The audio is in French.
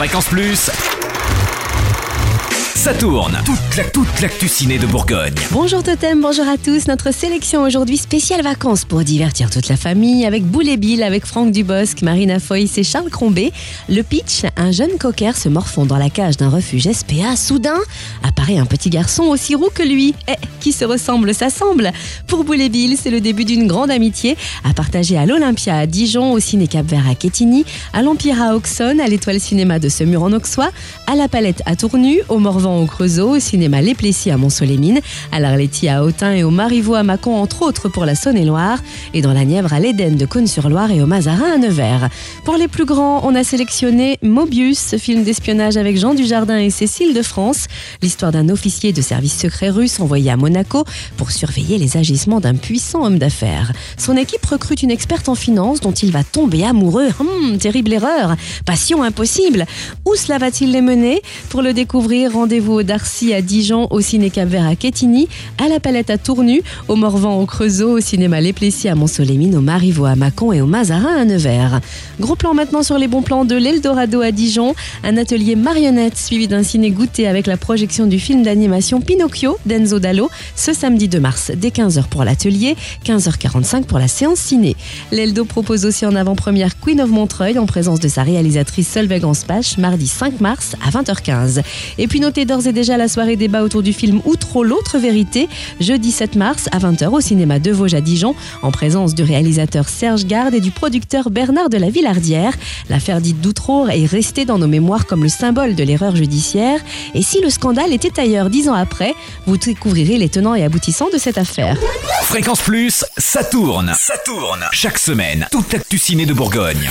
Fréquence Plus. Ça tourne. Toute la toute l'actu ciné de Bourgogne. Bonjour Totem, bonjour à tous. Notre sélection aujourd'hui spéciale vacances pour divertir toute la famille avec Boule et Bill, avec Franck Dubosc, Marina Foïs et Charles Crombé. Le pitch, un jeune cocker se morfond dans la cage d'un refuge SPA. Soudain, apparaît un petit garçon aussi roux que lui. Eh, qui se ressemble s'assemble. Pour Boule et Bill, c'est le début d'une grande amitié à partager à l'Olympia à Dijon, au Ciné Cap Vert à Quetigny, à l'Empire à Auxonne, à l'Étoile Cinéma de Semur en Auxois, à la Palette à Tournu, au Morvan au Creusot, au cinéma Les Plessis à Mont-Solémine, à l'Arletti à Autun et au Marivaux à Mâcon, entre autres pour la Saône-et-Loire, et dans la Nièvre à l'Éden de Cône-sur-Loire et au Mazarin à Nevers. Pour les plus grands, on a sélectionné Mobius, film d'espionnage avec Jean Dujardin et Cécile de France, l'histoire d'un officier de service secret russe envoyé à Monaco pour surveiller les agissements d'un puissant homme d'affaires. Son équipe recrute une experte en finance dont il va tomber amoureux. Hum, terrible erreur, passion impossible. Où cela va-t-il les mener? Pour le découvrir, rendez-vous au Darcy à Dijon, au Ciné Cap Vert à Quetigny, à la Palette à Tournu, au Morvan au Creusot, au Cinéma Les Plessis à Mont-Solémine, au Marivaux à Mâcon et au Mazarin à Nevers. Gros plan maintenant sur les bons plans de l'Eldorado à Dijon, un atelier marionnette suivi d'un ciné goûté avec la projection du film d'animation Pinocchio d'Enzo Dallo ce samedi 2 mars dès 15h pour l'atelier, 15h45 pour la séance ciné. L'Eldo propose aussi en avant-première Queen of Montreuil en présence de sa réalisatrice Solveig Anspach mardi 5 mars à 20h15. Et puis notez d'ores et déjà la soirée débat autour du film Outro l'autre vérité, jeudi 7 mars à 20h au cinéma de Vosges à Dijon, en présence du réalisateur Serge Garde et du producteur Bernard de la Villardière. L'affaire dite d'Outreau est restée dans nos mémoires comme le symbole de l'erreur judiciaire. Et si le scandale était ailleurs dix ans après, vous découvrirez les tenants et aboutissants de cette affaire. Fréquence Plus, ça tourne. Ça tourne. Chaque semaine, toute l'actu ciné de Bourgogne.